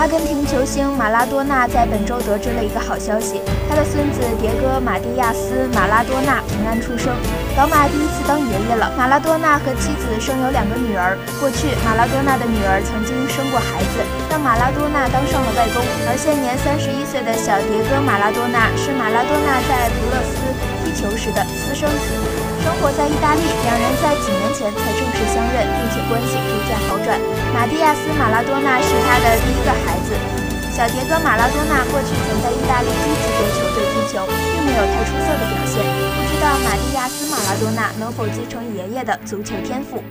阿根廷球星马拉多纳在本周得知了一个好消息，他的孙子迭戈·马蒂亚斯·马拉多纳平安出生。老马第一次当爷爷了。马拉多纳和妻子生有两个女儿。过去，马拉多纳的女儿曾经生过孩子，让马拉多纳当上了外公。而现年三十一岁的小迭戈·马拉多纳是马拉多纳在图勒斯踢球时的私生子。生活在意大利，两人在几年前才正式相认，并且关系逐渐好转。马蒂亚斯·马拉多纳是他的。小迭戈·马拉多纳过去曾在意大利低级别球队踢球，并没有太出色的表现。不知道马蒂亚斯·马拉多纳能否继承爷爷的足球天赋？